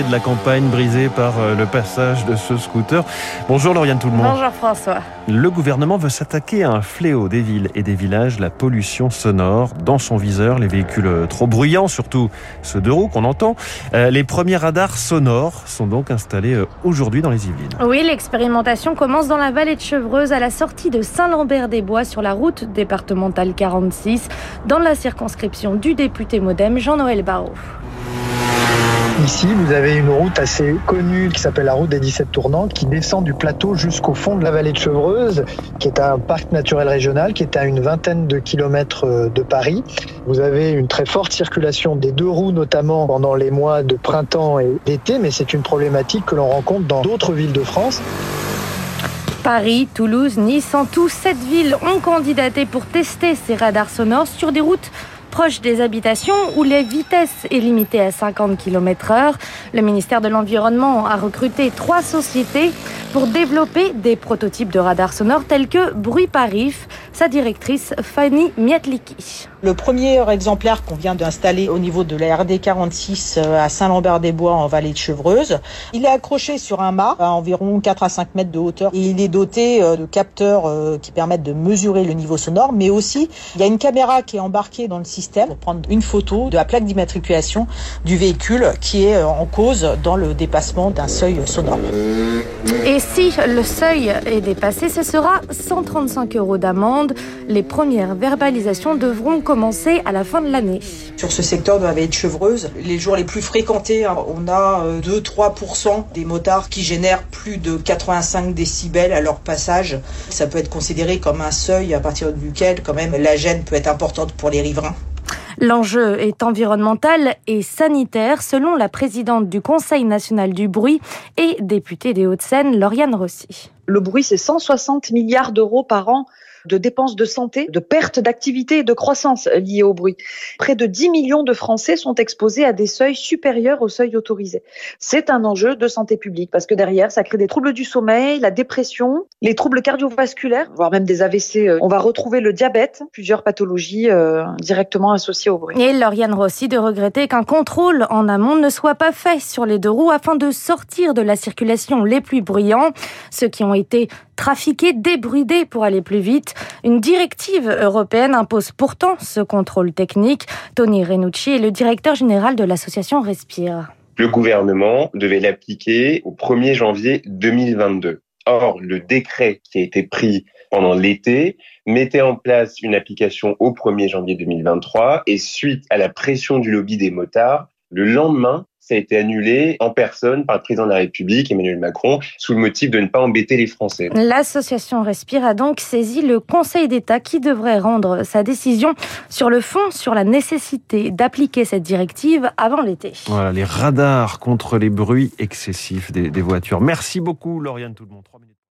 de la campagne brisée par euh, le passage de ce scooter. Bonjour Lauriane tout le monde. Bonjour François. Le gouvernement veut s'attaquer à un fléau des villes et des villages, la pollution sonore. Dans son viseur, les véhicules euh, trop bruyants, surtout ceux de roues qu'on entend. Euh, les premiers radars sonores sont donc installés aujourd'hui dans les Yvelines. Oui, l'expérimentation commence dans la vallée de Chevreuse à la sortie de Saint-Lambert-des-Bois sur la route départementale 46 dans la circonscription du député modem Jean-Noël Barrot. Ici, vous avez une route assez connue qui s'appelle la route des 17 tournants qui descend du plateau jusqu'au fond de la vallée de Chevreuse, qui est un parc naturel régional qui est à une vingtaine de kilomètres euh, de Paris. Vous avez une très forte circulation des deux roues, notamment pendant les mois de printemps et d'été, mais c'est une problématique que l'on rencontre dans d'autres villes de France. Paris, Toulouse, Nice, en tout, sept villes ont candidaté pour tester ces radars sonores sur des routes proches des habitations où la vitesse est limitée à 50 km heure. Le ministère de l'Environnement a recruté trois sociétés pour développer des prototypes de radars sonores tels que Bruit Parif, sa directrice Fanny Miatliki. Le premier exemplaire qu'on vient d'installer au niveau de la RD 46 à Saint-Lambert-des-Bois en vallée de Chevreuse, il est accroché sur un mât à environ 4 à 5 mètres de hauteur et il est doté de capteurs qui permettent de mesurer le niveau sonore, mais aussi il y a une caméra qui est embarquée dans le système pour prendre une photo de la plaque d'immatriculation du véhicule qui est en cause dans le dépassement d'un seuil sonore. Et si le seuil est dépassé, ce sera 135 euros d'amende. Les premières verbalisations devront commencer à la fin de l'année. Sur ce secteur de la vallée de Chevreuse, les jours les plus fréquentés, on a 2-3% des motards qui génèrent plus de 85 décibels à leur passage. Ça peut être considéré comme un seuil à partir duquel quand même la gêne peut être importante pour les riverains. L'enjeu est environnemental et sanitaire, selon la présidente du Conseil national du bruit et députée des Hauts-de-Seine, Lauriane Rossi. Le bruit, c'est 160 milliards d'euros par an de dépenses de santé, de pertes d'activité et de croissance liées au bruit. Près de 10 millions de Français sont exposés à des seuils supérieurs au seuil autorisé. C'est un enjeu de santé publique parce que derrière, ça crée des troubles du sommeil, la dépression, les troubles cardiovasculaires, voire même des AVC. On va retrouver le diabète, plusieurs pathologies euh, directement associées au bruit. Et Lauriane Rossi de regretter qu'un contrôle en amont ne soit pas fait sur les deux roues afin de sortir de la circulation les plus bruyants, ceux qui ont été trafiqués, débridés pour aller plus vite. Une directive européenne impose pourtant ce contrôle technique. Tony Renucci est le directeur général de l'association Respire. Le gouvernement devait l'appliquer au 1er janvier 2022. Or, le décret qui a été pris pendant l'été mettait en place une application au 1er janvier 2023 et suite à la pression du lobby des motards, le lendemain, ça a été annulé en personne par le président de la République, Emmanuel Macron, sous le motif de ne pas embêter les Français. L'association Respire a donc saisi le Conseil d'État qui devrait rendre sa décision sur le fond, sur la nécessité d'appliquer cette directive avant l'été. Voilà, les radars contre les bruits excessifs des, des voitures. Merci beaucoup, Lauriane, tout le monde.